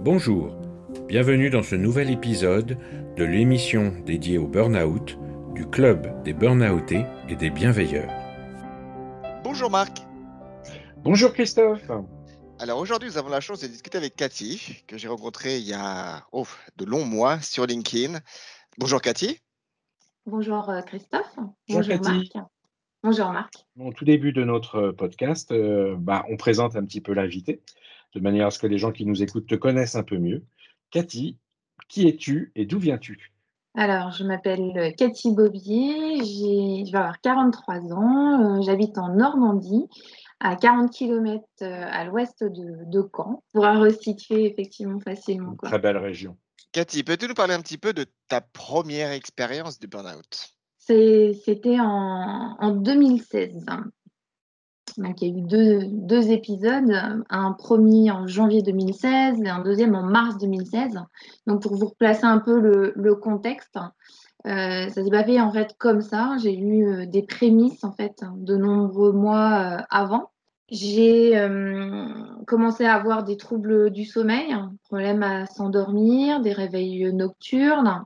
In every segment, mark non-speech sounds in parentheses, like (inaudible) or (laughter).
Bonjour, bienvenue dans ce nouvel épisode de l'émission dédiée au burn-out du Club des Burnoutés et des Bienveilleurs. Bonjour Marc. Bonjour Christophe. Alors aujourd'hui, nous avons la chance de discuter avec Cathy, que j'ai rencontrée il y a oh, de longs mois sur LinkedIn. Bonjour Cathy. Bonjour euh, Christophe. Bonjour, Marc. Bonjour Marc. Au tout début de notre podcast, euh, bah, on présente un petit peu l'invité de manière à ce que les gens qui nous écoutent te connaissent un peu mieux. Cathy, qui es-tu et d'où viens-tu? Alors, je m'appelle Cathy Bobier, je vais avoir 43 ans, euh, j'habite en Normandie, à 40 km euh, à l'ouest de, Caen, pour resituer effectivement facilement. Très belle région. Cathy, peux-tu nous parler un petit peu de ta première expérience de burn-out? C'était en, en 2016. Donc, il y a eu deux, épisodes, un premier en janvier 2016 et un deuxième en mars 2016. Donc, pour vous replacer un peu le, contexte, euh, ça s'est pas fait en fait comme ça. J'ai eu euh, des prémices en fait de nombreux mois euh, avant. J'ai euh, commencé à avoir des troubles du sommeil, problème à s'endormir, des réveils nocturnes,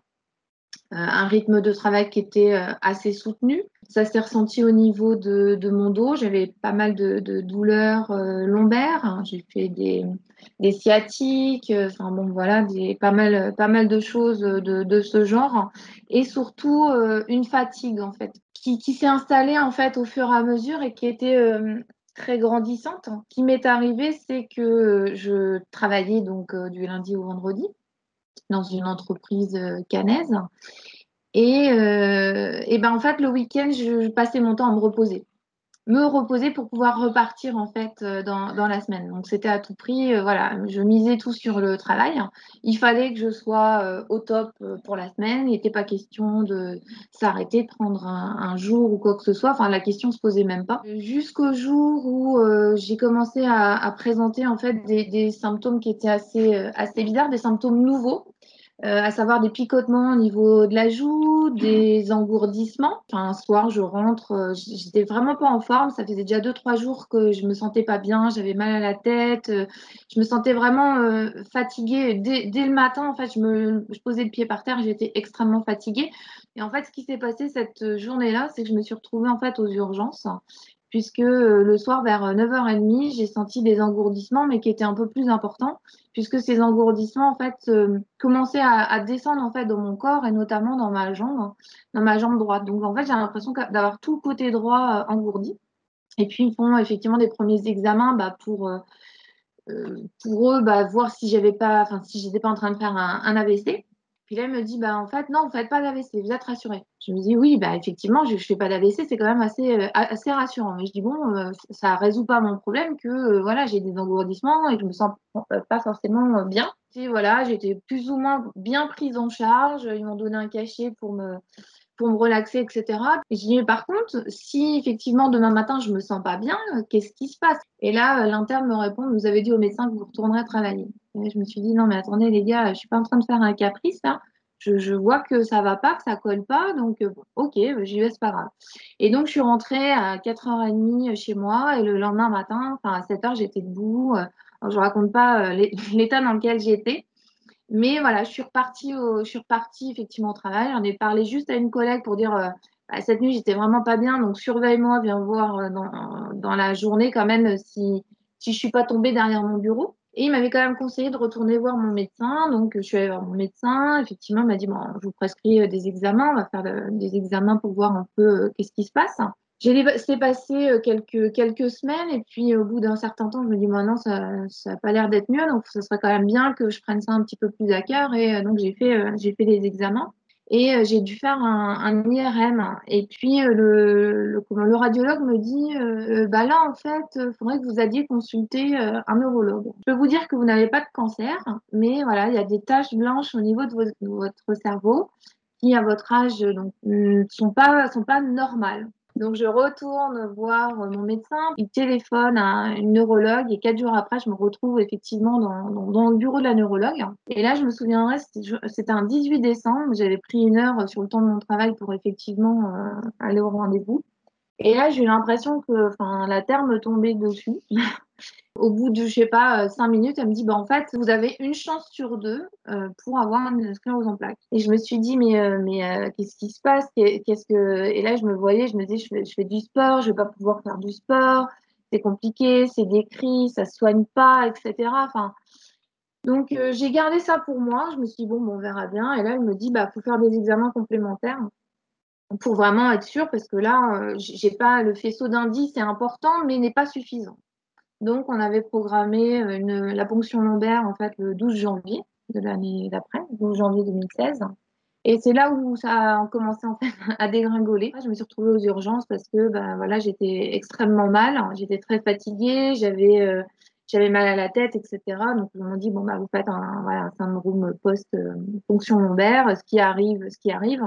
un rythme de travail qui était euh, assez soutenu. Ça s'est ressenti au niveau de, mon dos. J'avais pas mal de, de douleurs euh, lombaires. J'ai fait des, des sciatiques. Enfin bon, voilà, des, pas mal, pas mal de choses de, de ce genre. Et surtout une fatigue en fait, qui, qui s'est installée en fait au fur et à mesure et qui était très grandissante. Ce qui m'est arrivé, c'est que je travaillais donc du lundi au vendredi dans une entreprise euh, canaise. Et, euh, et ben en fait, le week-end, je, passais mon temps à me reposer. Me reposer pour pouvoir repartir en fait euh, dans, la semaine. Donc c'était à tout prix, voilà, je misais tout sur le travail. Il fallait que je sois au top pour la semaine. Il n'était pas question de s'arrêter, de prendre un, jour ou quoi que ce soit. Enfin, la question se posait même pas. Jusqu'au jour où j'ai commencé à, présenter en fait des, symptômes qui étaient assez bizarres, des symptômes nouveaux. Euh, à savoir des picotements au niveau de la joue, des engourdissements. Enfin, un soir, je rentre, euh, j'étais vraiment pas en forme. Ça faisait déjà deux, trois jours que je me sentais pas bien, j'avais mal à la tête. Euh, je me sentais vraiment fatiguée. Dès, dès, le matin, en fait, je me je posais le pied par terre, j'étais extrêmement fatiguée. Et en fait, ce qui s'est passé cette journée-là, c'est que je me suis retrouvée en fait aux urgences puisque euh, le soir vers 9h30, euh, j'ai senti des engourdissements, mais qui étaient un peu plus importants, puisque ces engourdissements en fait euh, commençaient à, descendre en fait dans mon corps et notamment dans ma jambe, dans ma jambe droite. Donc en fait, j'ai l'impression d'avoir tout le côté droit engourdi. Et puis ils font effectivement des premiers examens bah, pour pour eux bah, voir si j'avais pas, enfin si j'étais pas en train de faire un, un AVC. Puis là, elle me dit, bah, en fait, non, vous ne faites pas d'AVC, vous êtes rassurée. Je me dis, oui, bah, effectivement, je ne fais pas d'AVC, c'est quand même assez, euh, assez rassurant. Mais je dis, bon, euh, ça ne résout pas mon problème que euh, voilà, j'ai des engourdissements et que je ne me sens pas forcément bien. Et voilà, j'étais plus ou moins bien prise en charge. Ils m'ont donné un cachet pour me, pour me relaxer, etc. Et je mais par contre, si effectivement demain matin je me sens pas bien, qu'est-ce qui se passe? Et là, l'interne me répond, vous avez dit au médecin que vous retournerez travailler. Et je me suis dit, non, mais attendez, les gars, je suis pas en train de faire un caprice, là. Je, je, vois que ça va pas, que ça colle pas, donc euh, ok, j'y vais, c'est pas grave. Et donc je suis rentrée à 4h30 chez moi et le lendemain matin, enfin à 7h, j'étais debout. Euh, je raconte pas euh, (laughs) l'état dans lequel j'étais, mais voilà, je suis repartie, au, je effectivement au travail. J'en ai parlé juste à une collègue pour dire bah, cette nuit j'étais vraiment pas bien, donc surveille-moi, viens voir dans, dans, la journée quand même si si je suis pas tombée derrière mon bureau. Et il m'avait quand même conseillé de retourner voir mon médecin. Donc, je suis allée voir mon médecin. Effectivement, il m'a dit, bon, je vous prescris euh, des examens. On va faire des examens pour voir un peu euh, qu'est-ce qui se passe. J'ai laissé passer euh, quelques, quelques semaines. Et puis, au bout d'un certain temps, je me dis, maintenant, ça n'a pas l'air d'être mieux. Donc, ce serait quand même bien que je prenne ça un petit peu plus à cœur. Et donc, j'ai fait, j'ai fait des examens et euh, j'ai dû faire un, un, IRM. Et puis euh, le, le, le, radiologue me dit euh, bah là en fait, il faudrait que vous alliez consulter un neurologue. Je peux vous dire que vous n'avez pas de cancer, mais voilà, il y a des taches blanches au niveau de, de votre cerveau qui à votre âge donc ne sont pas sont pas normales. Donc, je retourne voir mon médecin, il téléphone à une neurologue et quatre jours après, je me retrouve effectivement dans le bureau de la neurologue. Et là, je me souviendrai, c'était un 18 décembre, j'avais pris une heure sur le temps de mon travail pour effectivement euh, aller au rendez-vous. Et là, j'ai eu l'impression que la terre me tombait dessus. (laughs) Au bout de, je sais pas, euh, cinq minutes, elle me dit, bah, en fait, vous avez une chance sur deux euh, pour avoir une sclérose en plaques. Et je me suis dit, mais, euh, mais qu'est-ce qui se passe? Qu'est-ce que Et là, je me voyais, je me disais, je fais, du sport, je vais pas pouvoir faire du sport, c'est compliqué, c'est décrit, ça se soigne pas, etc. Enfin, donc, j'ai gardé ça pour moi. Je me suis dit, bon, bon, on verra bien. Et là, elle me dit, bah, faut faire des examens complémentaires pour vraiment être sûr, parce que là, j'ai pas le faisceau d'indices, c'est important, mais n'est pas suffisant. Donc, on avait programmé euh, la ponction lombaire en fait le 12 janvier de l'année d'après, 12 janvier 2016. Et c'est là où ça a commencé en fait (laughs) à dégringoler. Je me suis retrouvée aux urgences parce que ben, voilà, j'étais extrêmement mal, j'étais très fatiguée, j'avais euh, j'avais mal à la tête, etc. Donc ils m'ont dit bon bah vous faites un, syndrome post euh, ponction lombaire, ce qui arrive, ce qui arrive.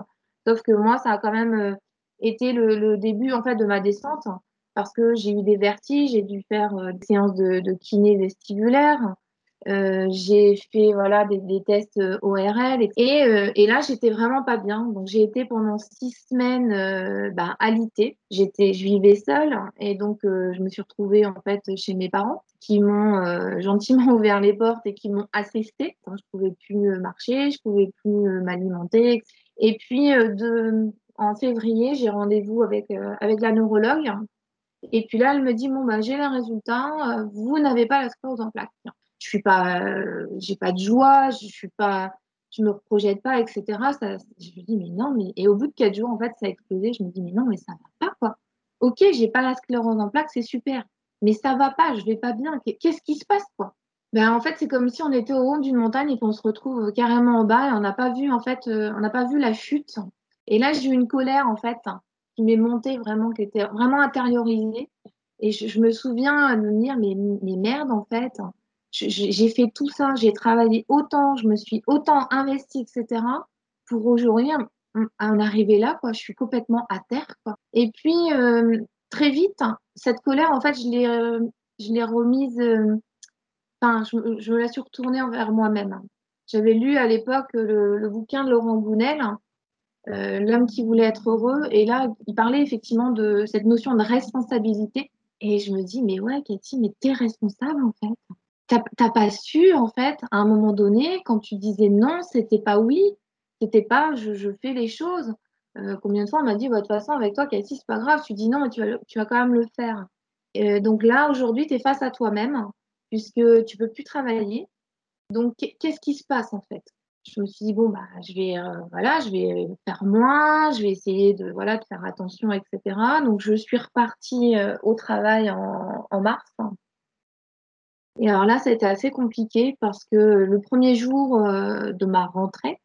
Sauf que moi ça a quand même été le, début en fait de ma descente parce que j'ai eu des vertiges, j'ai dû faire euh, des séances de, kiné vestibulaire. Euh, j'ai fait voilà des, tests euh, ORL et, euh, et là j'étais vraiment pas bien donc j'ai été pendant six semaines euh, bah, alitée j'étais je vivais seule et donc je me suis retrouvée en fait chez mes parents qui m'ont gentiment (laughs) ouvert les portes et qui m'ont assistée quand je pouvais plus marcher je pouvais plus m'alimenter et puis de en février j'ai rendez-vous avec avec la neurologue et puis là, elle me dit bon bah j'ai les résultats, euh, vous n'avez pas la sclérose en plaques. Je suis pas, euh, j'ai pas de joie, je suis pas, je me projette pas, etc. Ça, je me dis mais non, mais et au bout de quatre jours en fait ça a explosé. Je me dis mais non mais ça va pas quoi. Ok, j'ai pas la sclérose en plaques, c'est super, mais ça va pas, je vais pas bien. Qu'est-ce qui se passe quoi? Ben, en fait, c'est comme si on était au haut d'une montagne et qu'on se retrouve carrément en bas et on n'a pas vu en fait, euh, on n'a pas vu la chute. Et là, j'ai eu une colère en fait qui m'est montée vraiment, qui était vraiment intériorisée. Et je, me souviens de me dire, mais, mais merde, en fait, j'ai fait tout ça, j'ai travaillé autant, je me suis autant investie, etc. Pour aujourd'hui en arriver là, quoi. Je suis complètement à terre, quoi. Et puis, euh, très vite, cette colère, en fait, je l'ai euh, je l'ai remise, enfin, je, me la suis retournée envers moi-même. J'avais lu à l'époque le, le, bouquin de Laurent Gounel, euh, l'homme qui voulait être heureux. Et là, il parlait effectivement de cette notion de responsabilité. Et je me dis, mais ouais, Cathy, mais t'es responsable en fait. T'as pas su en fait, à un moment donné, quand tu disais non, c'était pas oui, c'était pas je, fais les choses. Euh, combien de fois on m'a dit, bah, de toute façon, avec toi, Cathy, c'est pas grave, tu dis non, mais tu vas, quand même le faire. Euh, donc là, aujourd'hui, tu es face à toi-même, puisque tu peux plus travailler. Donc, qu'est-ce qui se passe en fait? Je me suis dit bon bah je vais euh, voilà je vais faire moins je vais essayer de voilà faire attention etc donc je suis repartie euh, au travail en, mars et alors là c'était assez compliqué parce que le premier jour euh, de ma rentrée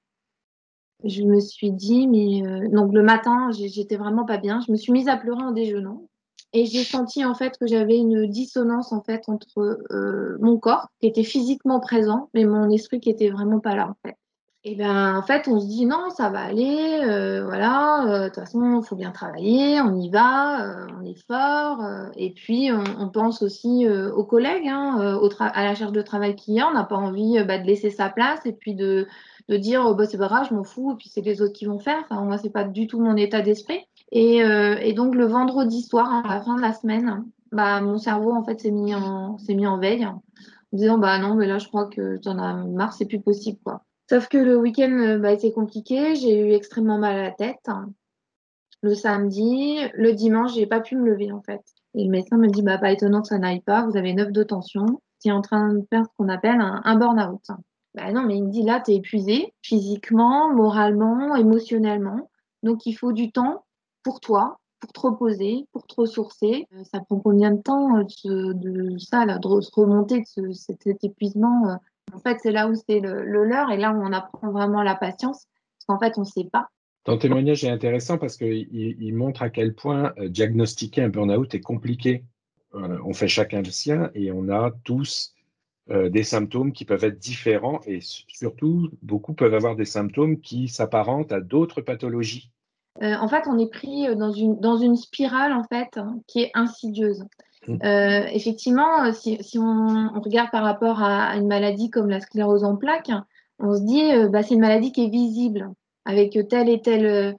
je me suis dit mais donc le matin j'étais vraiment pas bien. Je me suis mise à pleurer en déjeunant et j'ai senti en fait que j'avais une dissonance en fait entre euh, mon corps qui était physiquement présent mais mon esprit qui était vraiment pas là en fait et ben en fait, on se dit non, ça va aller, euh, voilà, euh, de toute façon, il faut bien travailler, on y va, on est fort. Et puis, on, pense aussi aux collègues, hein, à la charge de travail qu'il y a. On n'a pas envie bah, de laisser sa place et puis de, de dire oh, bah, c'est pas grave, je m'en fous, et puis c'est les autres qui vont faire. Enfin, moi, c'est pas du tout mon état d'esprit. Et, et, donc, le vendredi soir, à la fin de la semaine, bah, mon cerveau en fait s'est mis en mis en veille, en disant bah non, mais là, je crois que tu en as marre, c'est plus possible, quoi. Sauf que le week-end euh, bah, été compliqué, j'ai eu extrêmement mal à la tête. Le samedi, le dimanche, j'ai pas pu me lever en fait. Et le médecin me dit bah pas étonnant que ça n'aille pas, vous avez 9 de tension, tu es en train de faire ce qu'on appelle un, un burn-out. Bah non, mais il me dit là, tu es épuisé physiquement, moralement, émotionnellement. Donc il faut du temps pour toi, pour te reposer, pour te ressourcer. Euh, ça prend combien de temps euh, de, ça, là, de se remonter de ce, cet, épuisement en fait, c'est là où c'est le, le, leur et là où on apprend vraiment la patience, parce qu'en fait, on ne sait pas. Ton témoignage est intéressant parce qu'il il montre à quel point euh, diagnostiquer un burn-out est compliqué. Euh, on fait chacun le sien et on a tous euh, des symptômes qui peuvent être différents et surtout, beaucoup peuvent avoir des symptômes qui s'apparentent à d'autres pathologies. Euh, en fait, on est pris dans une, dans une spirale en fait hein, qui est insidieuse. Mmh. Euh, effectivement, euh, si, si on, on, regarde par rapport à, une maladie comme la sclérose en plaques, on se dit euh, bah, c'est une maladie qui est visible avec tel et tel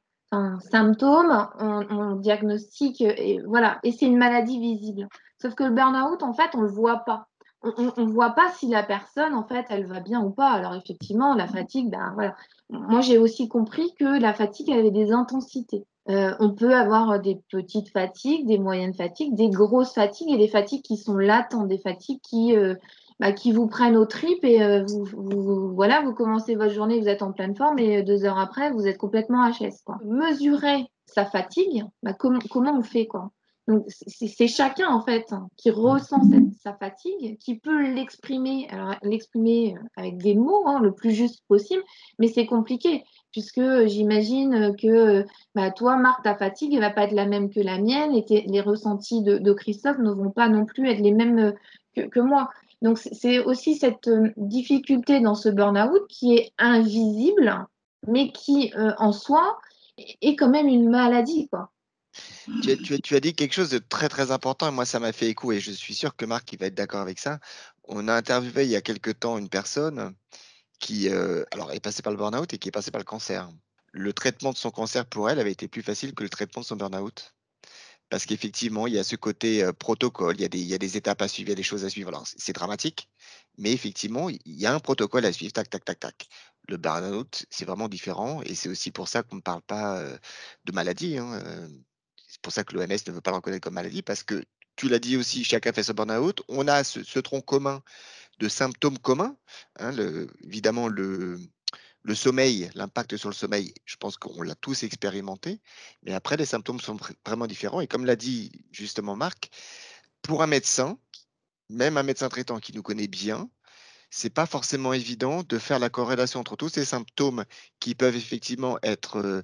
symptômes, on, diagnostique, et voilà, et c'est une maladie visible. Sauf que le burn-out, en fait, on ne le voit pas. On ne voit pas si la personne, en fait, elle va bien ou pas. Alors, effectivement, la fatigue, ben voilà. Moi, j'ai aussi compris que la fatigue avait des intensités. Euh, on peut avoir des petites fatigues, des moyennes fatigues, des grosses fatigues et des fatigues qui sont latentes, des fatigues qui, euh, bah, qui vous prennent aux tripes et euh, vous, voilà, vous commencez votre journée, vous êtes en pleine forme et deux heures après, vous êtes complètement HS. Quoi. Mesurer sa fatigue, bah, comment on fait quoi? Donc, c'est chacun, en fait, qui ressent sa fatigue, qui peut l'exprimer, alors l'exprimer avec des mots hein, le plus juste possible, mais c'est compliqué, puisque j'imagine que bah, toi, Marc, ta fatigue ne va pas être la même que la mienne, et les ressentis de, Christophe ne vont pas non plus être les mêmes que moi. Donc, c'est aussi cette euh, difficulté dans ce burn-out qui est invisible, mais qui, euh, en soi, est quand même une maladie. Quoi. Tu, as, dit quelque chose de très très important et moi ça m'a fait écho et je suis sûr que Marc il va être d'accord avec ça. On a interviewé il y a quelque temps une personne qui euh, alors est passée par le burn-out et qui est passée par le cancer. Le traitement de son cancer pour elle avait été plus facile que le traitement de son burn-out parce qu'effectivement, il y a ce côté protocole, il y, a des, étapes à suivre, il y a des choses à suivre. Alors, c'est dramatique, mais effectivement, il y a un protocole à suivre, tac, tac, tac, tac. Le burn-out, c'est vraiment différent, et c'est aussi pour ça qu'on ne parle pas de maladie. Hein, c'est pour ça que l'OMS ne veut pas le reconnaître comme maladie, parce que tu l'as dit aussi, chacun fait son burn-out. On a ce, tronc commun de symptômes communs. Hein, évidemment, le, le sommeil, l'impact sur le sommeil, je pense qu'on l'a tous expérimenté, mais après, les symptômes sont vraiment différents. Et comme l'a dit justement Marc, pour un médecin, même un médecin traitant qui nous connaît bien, c'est pas forcément évident de faire la corrélation entre tous ces symptômes qui peuvent effectivement être euh,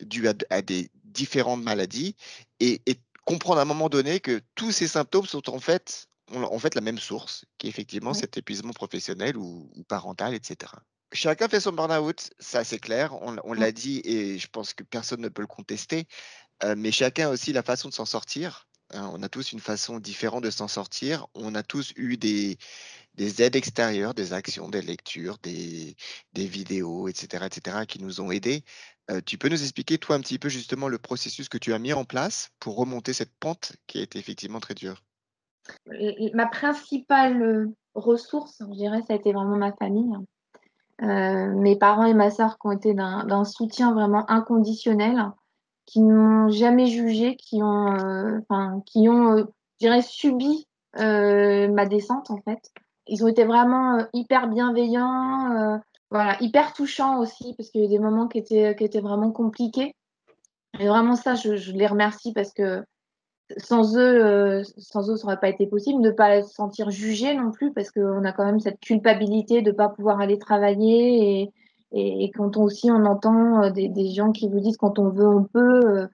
dus à, des différentes maladies et, comprendre à un moment donné que tous ces symptômes sont en fait, en fait la même source, qui est effectivement cet épuisement professionnel ou parental, etc. Chacun fait son burn-out, ça c'est clair, on, l'a dit et je pense que personne ne peut le contester, euh, mais chacun a aussi la façon de s'en sortir. Hein. on a tous une façon différente de s'en sortir. On a tous eu des, des aides extérieures, des actions, des lectures, des, vidéos, etc., etc., qui nous ont aidés. Euh, tu peux nous expliquer, toi, un petit peu justement le processus que tu as mis en place pour remonter cette pente qui a été effectivement très dure? Ma principale ressource, je dirais, ça a été vraiment ma famille. Euh, mes parents et ma sœur qui ont été d'un soutien vraiment inconditionnel, qui ne m'ont jamais jugé, qui ont, euh, qui ont, euh, je dirais, subi ma descente en fait. Ils ont été vraiment hyper bienveillants, voilà, hyper touchants aussi, parce qu'il y a eu des moments qui étaient, qui étaient vraiment compliqués. Et vraiment ça, je, les remercie parce que sans eux, euh, sans eux, ça n'aurait pas été possible ne pas se sentir jugé non plus, parce qu'on a quand même cette culpabilité de ne pas pouvoir aller travailler. Et, quand on aussi on entend euh, des, gens qui vous disent quand on veut, on peut, euh,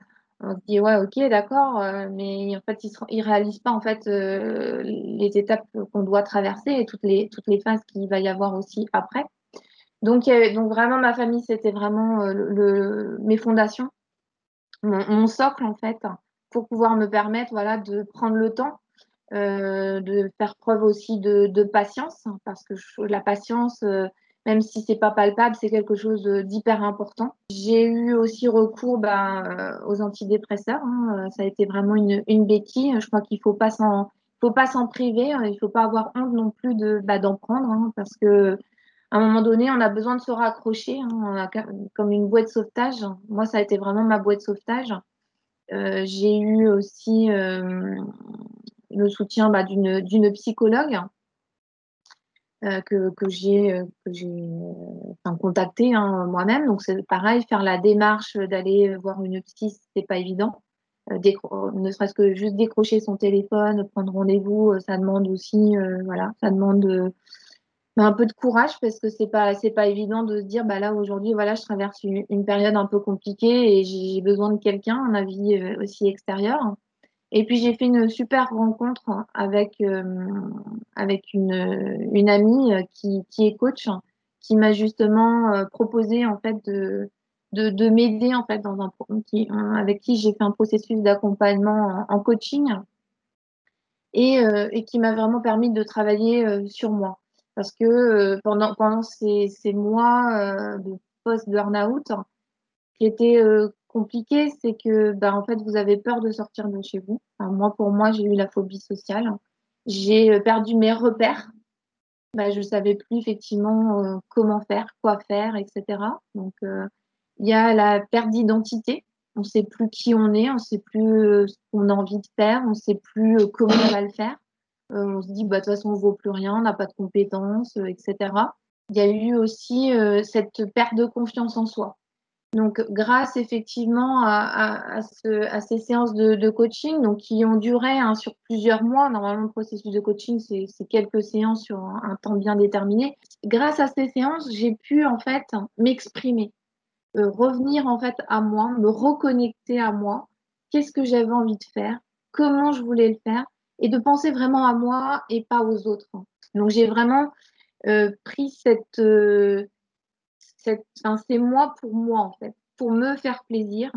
on se dit ouais, ok, d'accord, mais en fait, ils ne réalisent pas en fait les étapes qu'on doit traverser et toutes les, toutes les phases qu'il va y avoir aussi après. Donc, donc vraiment, ma famille, c'était vraiment le, mes fondations, mon, socle en fait pour pouvoir me permettre voilà, de prendre le temps, euh, de faire preuve aussi de, patience, parce que la patience, euh, même si c'est pas palpable, c'est quelque chose d'hyper important. J'ai eu aussi recours euh, aux antidépresseurs. Hein, ça a été vraiment une, une béquille. Je crois qu'il faut pas s'en faut pas s'en priver. Hein, il faut pas avoir honte non plus de bah, d'en prendre, parce que à un moment donné, on a besoin de se raccrocher, comme une boîte de sauvetage. Moi, ça a été vraiment ma boîte de sauvetage. Euh, j'ai eu aussi euh, le soutien bah, d'une psychologue euh, que, que j'ai enfin, contacté hein, moi-même. Donc c'est pareil, faire la démarche d'aller voir une psy, c'est pas évident. ne serait-ce que juste décrocher son téléphone, prendre rendez-vous, ça demande aussi, voilà, ça demande un peu de courage parce que c'est pas pas évident de se dire bah là aujourd'hui voilà je traverse une, période un peu compliquée et j'ai besoin de quelqu'un un avis euh, aussi extérieur et puis j'ai fait une super rencontre avec euh, avec une, amie qui, qui est coach qui m'a justement euh, proposé en fait de de, de m'aider en fait dans un qui, avec qui j'ai fait un processus d'accompagnement en, coaching et, et qui m'a vraiment permis de travailler sur moi parce que euh, pendant, ces, mois euh, de post-burnout, qui étaient euh, compliqué, c'est que bah, en fait, vous avez peur de sortir de chez vous. moi, pour moi, j'ai eu la phobie sociale. J'ai euh, perdu mes repères. Bah, je ne savais plus effectivement euh, comment faire, quoi faire, etc. Donc, euh, il y a la perte d'identité. On ne sait plus qui on est, on ne sait plus ce qu'on a envie de faire, on ne sait plus comment on va le faire. on se dit, bah, de toute façon, on ne vaut plus rien, on n'a pas de compétences, etc. Il y a eu aussi cette perte de confiance en soi. Donc, grâce effectivement à, ces séances de, coaching, donc qui ont duré hein, sur plusieurs mois, normalement le processus de coaching c'est quelques séances sur un, temps bien déterminé. Grâce à ces séances, j'ai pu en fait m'exprimer, euh, revenir en fait à moi, me reconnecter à moi. Qu'est-ce que j'avais envie de faire, comment je voulais le faire, et de penser vraiment à moi et pas aux autres. Donc j'ai vraiment euh, pris cette euh, c'est moi pour moi en fait, pour me faire plaisir,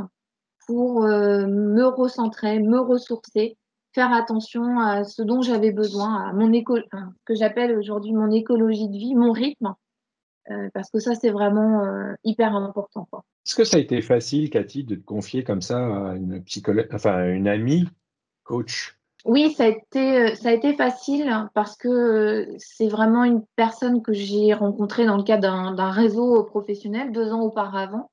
pour euh, me recentrer, me ressourcer, faire attention à ce dont j'avais besoin, à mon éco que j'appelle aujourd'hui mon écologie de vie, mon rythme, euh, parce que ça c'est vraiment euh, hyper important. Est-ce que ça a été facile, Cathy, de te confier comme ça à une psychologue, enfin à une amie coach? Oui, ça a été, euh, ça a été facile parce que euh, c'est vraiment une personne que j'ai rencontrée dans le cadre d'un réseau professionnel deux ans auparavant,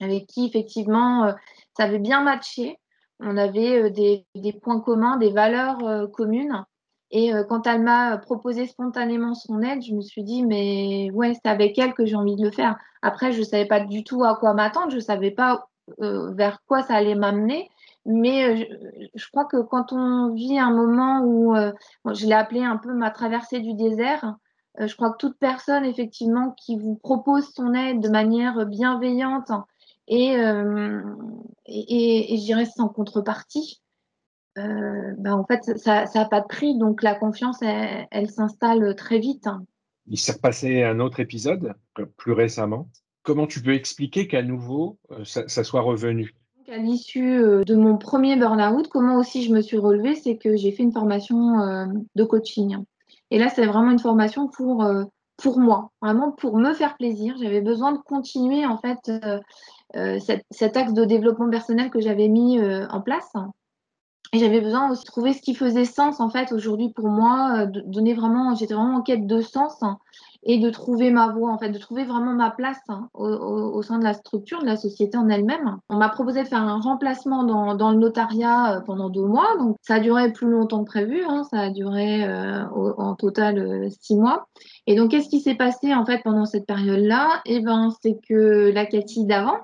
avec qui effectivement euh, ça avait bien matché. On avait des, points communs, des valeurs communes. Et quand elle m'a proposé spontanément son aide, je me suis dit, mais ouais, c'est avec elle que j'ai envie de le faire. Après, je ne savais pas du tout à quoi m'attendre, je ne savais pas vers quoi ça allait m'amener. Mais euh, je, crois que quand on vit un moment où, euh, je l'ai appelé un peu ma traversée du désert, euh, je crois que toute personne, effectivement, qui vous propose son aide de manière bienveillante et, et, et, je dirais sans contrepartie, bah, en fait, ça n'a pas de prix. Donc la confiance, elle, s'installe très vite. Il s'est repassé un autre épisode plus récemment. Comment tu peux expliquer qu'à nouveau, ça soit revenu? À l'issue euh, de mon premier burn-out, comment aussi je me suis relevée, c'est que j'ai fait une formation euh, de coaching. Et là, c'est vraiment une formation pour, euh, pour moi, vraiment pour me faire plaisir. J'avais besoin de continuer en fait cet, axe de développement personnel que j'avais mis en place. Et j'avais besoin aussi de trouver ce qui faisait sens en fait aujourd'hui pour moi, donner vraiment, j'étais vraiment en quête de sens et de trouver ma voie, en fait, de trouver vraiment ma place hein, au, sein de la structure, de la société en elle-même. On m'a proposé de faire un remplacement dans, dans, le notariat euh, pendant deux mois, donc ça a duré plus longtemps que prévu, hein, ça a duré euh, en total euh, six mois. Et donc, qu'est-ce qui s'est passé en fait pendant cette période-là? Eh ben, c'est que la Cathy d'avant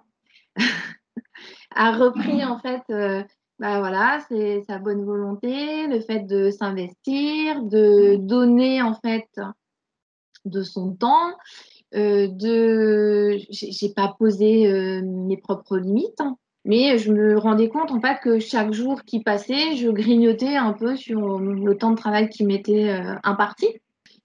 (laughs) a repris en fait. bah voilà, c'est sa bonne volonté, le fait de s'investir, de donner en fait de son temps, euh, de j'ai pas posé euh, mes propres limites, hein. mais je me rendais compte en fait que chaque jour qui passait, je grignotais un peu sur le temps de travail qui m'était euh, imparti.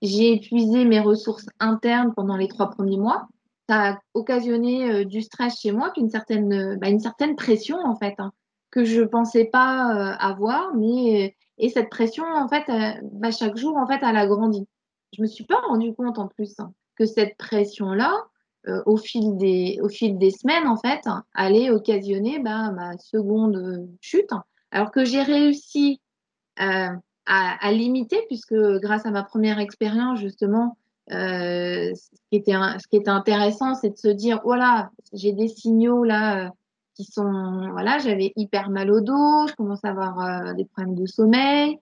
J'ai épuisé mes ressources internes pendant les trois premiers mois. Ça a occasionné du stress chez moi, une certaine, bah, une certaine pression en fait, hein, que je pensais pas avoir, mais et cette pression en fait, bah, chaque jour en fait, elle a grandi je me suis pas rendu compte en plus hein, que cette pression-là, euh, au, fil des, au fil des semaines, en fait, allait occasionner bah, ma seconde chute. Alors que j'ai réussi euh, à, limiter, puisque grâce à ma première expérience, justement, euh, ce, qui était, ce qui était intéressant, c'est de se dire, voilà, j'ai des signaux là qui sont, voilà, j'avais hyper mal au dos, je commence à avoir des problèmes de sommeil,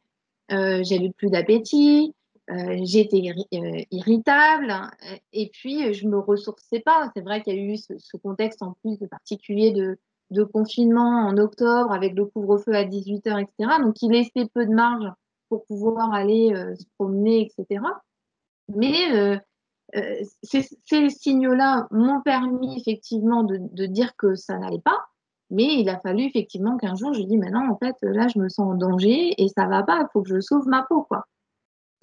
j'avais plus d'appétit, euh, j'étais euh, irritable hein, et puis je me ressourçais pas. C'est vrai qu'il y a eu ce, contexte en plus particulier de, confinement en octobre avec le couvre-feu à 18h, etc. Donc il laissait peu de marge pour pouvoir aller euh, se promener, etc. Mais ces, ces signaux-là m'ont permis effectivement de, de, dire que ça n'allait pas. Mais il a fallu effectivement qu'un jour je dis maintenant en fait là je me sens en danger et ça va pas, il faut que je sauve ma peau quoi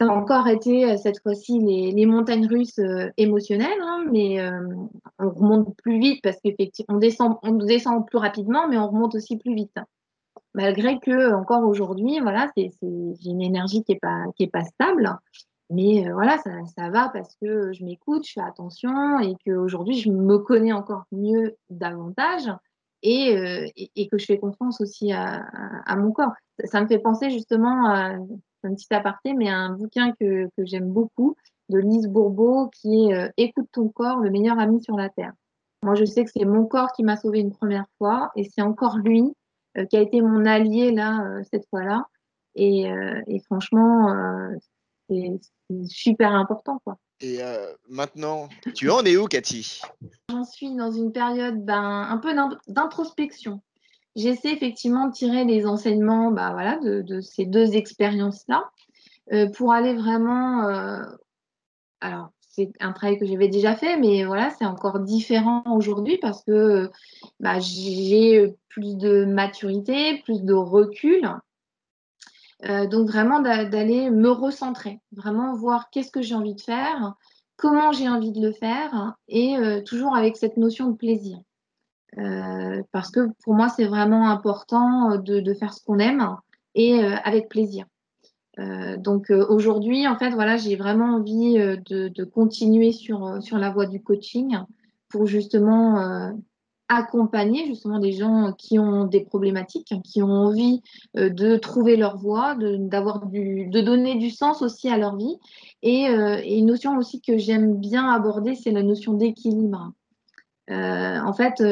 ça a encore été euh, cette fois-ci les, montagnes russes euh, émotionnelles, hein, mais euh, on remonte plus vite parce qu'effectivement, on descend, on descend plus rapidement, mais on remonte aussi plus vite. Malgré que encore aujourd'hui, voilà, c'est, une énergie qui est pas est pas stable, mais voilà, ça, ça, va parce que je m'écoute, je fais attention et qu'aujourd'hui je me connais encore mieux davantage et, que je fais confiance aussi à, à, mon corps. Ça, me fait penser justement à un petit aparté, mais un bouquin que, que j'aime beaucoup de Lise Bourbeau qui est Écoute ton corps, le meilleur ami sur la terre. Moi, je sais que c'est mon corps qui m'a sauvé une première fois et c'est encore lui qui a été mon allié là cette fois-là. Et, et, franchement, c'est super important. Quoi. Et euh, maintenant, tu en es où, Cathy? J'en suis dans une période ben, un peu d'introspection. J'essaie effectivement de tirer les enseignements bah, voilà, de, ces deux expériences-là euh, pour aller vraiment. Euh, alors, c'est un travail que j'avais déjà fait, mais voilà, c'est encore différent aujourd'hui parce que bah, j'ai plus de maturité, plus de recul euh, donc vraiment d'aller me recentrer, vraiment voir qu'est-ce que j'ai envie de faire, comment j'ai envie de le faire, et euh, toujours avec cette notion de plaisir. Euh, parce que pour moi, c'est vraiment important de, faire ce qu'on aime et avec plaisir. donc aujourd'hui, en fait, voilà, j'ai vraiment envie de, continuer sur, sur la voie du coaching pour justement accompagner justement des gens qui ont des problématiques, qui ont envie euh, de trouver leur voie, de, du, de donner du sens aussi à leur vie. Euh, et, une notion aussi que j'aime bien aborder, c'est la notion d'équilibre. Euh, en fait,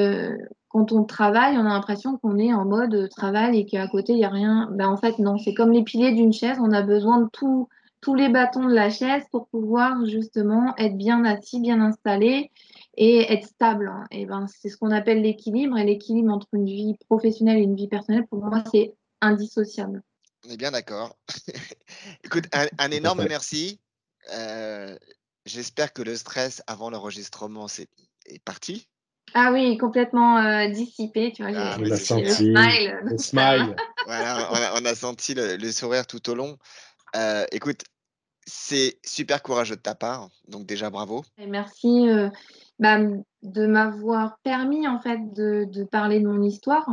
quand on travaille, on a l'impression qu'on est en mode travail et qu'à côté, il n'y a rien. Ben, en fait, non, c'est comme les piliers d'une chaise, on a besoin de tout, tous les bâtons de la chaise pour pouvoir justement être bien assis, bien installé et être stable. Et ben, c'est ce qu'on appelle l'équilibre. Et l'équilibre entre une vie professionnelle et une vie personnelle, pour moi, c'est indissociable. On est bien d'accord. (laughs) Écoute, un, énorme merci. Euh, j'espère que le stress avant l'enregistrement est parti. Ah oui, complètement euh, dissipé. Tu vois, ah, on a senti le smile. Le smile. voilà, on a, senti le, sourire tout au long. Euh, écoute, c'est super courageux de ta part, donc déjà bravo. merci. Bah, de m'avoir permis en fait de, parler de mon histoire.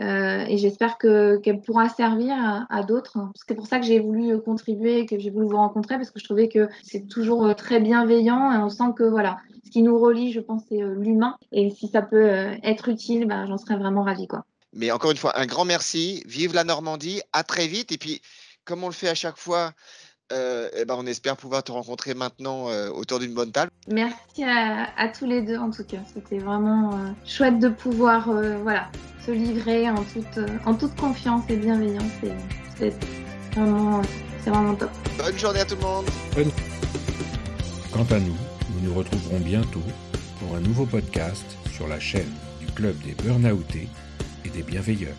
Euh, et j'espère que, qu'elle pourra servir à, d'autres. C'est pour ça que j'ai voulu contribuer, que j'ai voulu vous rencontrer, parce que je trouvais que c'est toujours euh, très bienveillant et on sent que voilà, ce qui nous relie, je pense, c'est euh, l'humain. Et si ça peut être utile, bah, j'en serais vraiment ravie. Quoi. Mais encore une fois, un grand merci. Vive la Normandie. À très vite. Et puis, comme on le fait à chaque fois, euh, eh ben on espère pouvoir te rencontrer maintenant euh, autour d'une bonne table. Merci à, tous les deux en tout cas. C'était vraiment euh, chouette de pouvoir voilà, se livrer en toute, en toute confiance et bienveillance. C'est vraiment, vraiment top. Bonne journée à tout le monde. Quant à nous, nous nous retrouverons bientôt pour un nouveau podcast sur la chaîne du Club des Burnoutés et des Bienveilleurs.